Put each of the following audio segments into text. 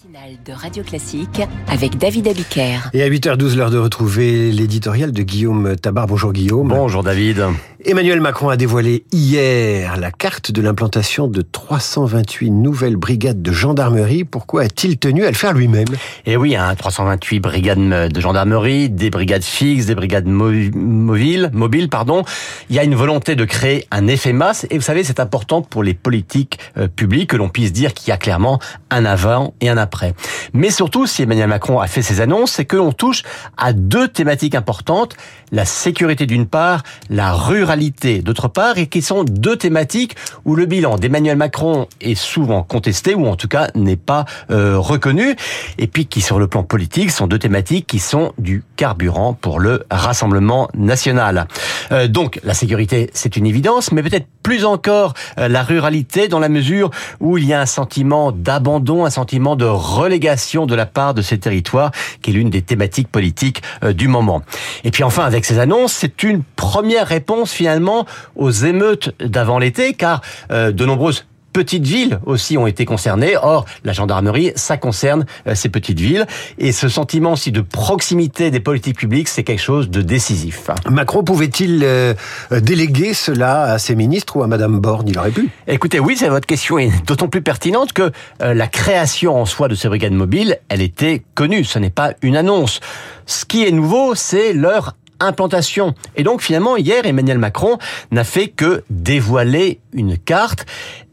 matinale de Radio Classique avec David Abiker. Et à 8h12, l'heure de retrouver l'éditorial de Guillaume Tabar. Bonjour Guillaume. Bonjour David. Emmanuel Macron a dévoilé hier la carte de l'implantation de 328 nouvelles brigades de gendarmerie. Pourquoi a-t-il tenu à le faire lui-même? Eh oui, hein, 328 brigades de gendarmerie, des brigades fixes, des brigades mobiles, mobiles, pardon. Il y a une volonté de créer un effet masse et vous savez, c'est important pour les politiques euh, publiques que l'on puisse dire qu'il y a clairement un avant et un après. Mais surtout, si Emmanuel Macron a fait ces annonces, c'est que l'on touche à deux thématiques importantes, la sécurité d'une part, la ruralité d'autre part, et qui sont deux thématiques où le bilan d'Emmanuel Macron est souvent contesté, ou en tout cas n'est pas euh, reconnu, et puis qui sur le plan politique sont deux thématiques qui sont du carburant pour le Rassemblement national. Euh, donc la sécurité, c'est une évidence, mais peut-être plus encore euh, la ruralité dans la mesure où il y a un sentiment d'abandon, un sentiment de relégation de la part de ces territoires, qui est l'une des thématiques politiques du moment. Et puis enfin, avec ces annonces, c'est une première réponse finalement aux émeutes d'avant l'été, car euh, de nombreuses petites villes aussi ont été concernées. Or, la gendarmerie, ça concerne euh, ces petites villes. Et ce sentiment aussi de proximité des politiques publiques, c'est quelque chose de décisif. Macron pouvait-il euh, déléguer cela à ses ministres ou à Madame Borne? Il aurait pu. Écoutez, oui, c'est votre question est d'autant plus pertinente que la création en soi de ces brigades mobiles, elle était connue. Ce n'est pas une annonce. Ce qui est nouveau, c'est leur implantation. Et donc finalement, hier, Emmanuel Macron n'a fait que dévoiler une carte.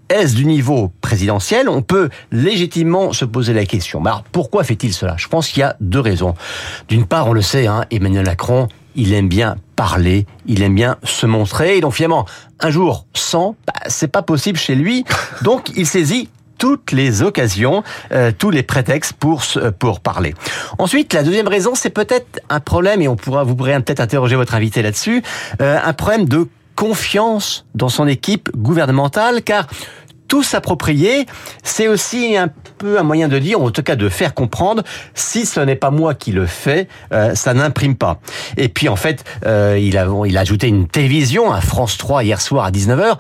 Est-ce du niveau présidentiel? On peut légitimement se poser la question. Alors, pourquoi fait-il cela? Je pense qu'il y a deux raisons. D'une part, on le sait, hein, Emmanuel Macron, il aime bien parler, il aime bien se montrer. Et donc finalement, un jour sans, bah, c'est pas possible chez lui. Donc il saisit toutes les occasions, euh, tous les prétextes pour pour parler. Ensuite, la deuxième raison, c'est peut-être un problème et on pourra vous pourrez peut-être interroger votre invité là-dessus, euh, un problème de confiance dans son équipe gouvernementale, car tout s'approprier, c'est aussi un peu un moyen de dire, en tout cas de faire comprendre, si ce n'est pas moi qui le fais, euh, ça n'imprime pas. Et puis en fait, euh, il, a, il a ajouté une télévision à France 3 hier soir à 19h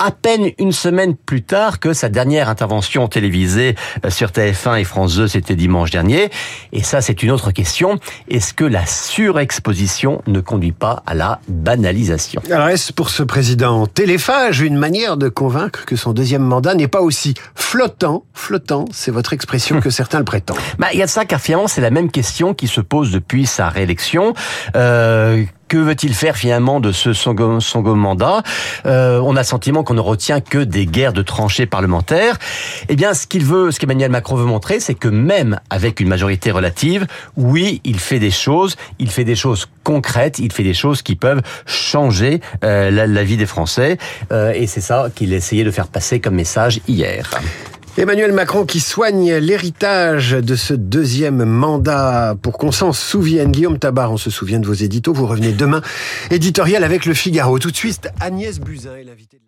à peine une semaine plus tard que sa dernière intervention télévisée euh, sur TF1 et France 2, c'était dimanche dernier. Et ça, c'est une autre question. Est-ce que la surexposition ne conduit pas à la banalisation? Alors, est-ce pour ce président téléphage une manière de convaincre que son deuxième mandat n'est pas aussi flottant, flottant, c'est votre expression, que certains le prétendent bah, Il y a de ça, car finalement, c'est la même question qui se pose depuis sa réélection. Euh, que veut-il faire finalement de ce second, mandat? Euh, On a le sentiment qu'on ne retient que des guerres de tranchées parlementaires. Eh bien, ce qu'il veut, ce qu'Emmanuel Macron veut montrer, c'est que même avec une majorité relative, oui, il fait des choses, il fait des choses concrètes, il fait des choses qui peuvent changer euh, la, vie des Français. Euh, et c'est ça qu'il essayait de faire passer comme message hier. Emmanuel Macron qui soigne l'héritage de ce deuxième mandat pour qu'on s'en souvienne. Guillaume Tabar, on se souvient de vos éditos. Vous revenez demain. Éditorial avec le Figaro. Tout de suite, Agnès Buzyn est l'invitée de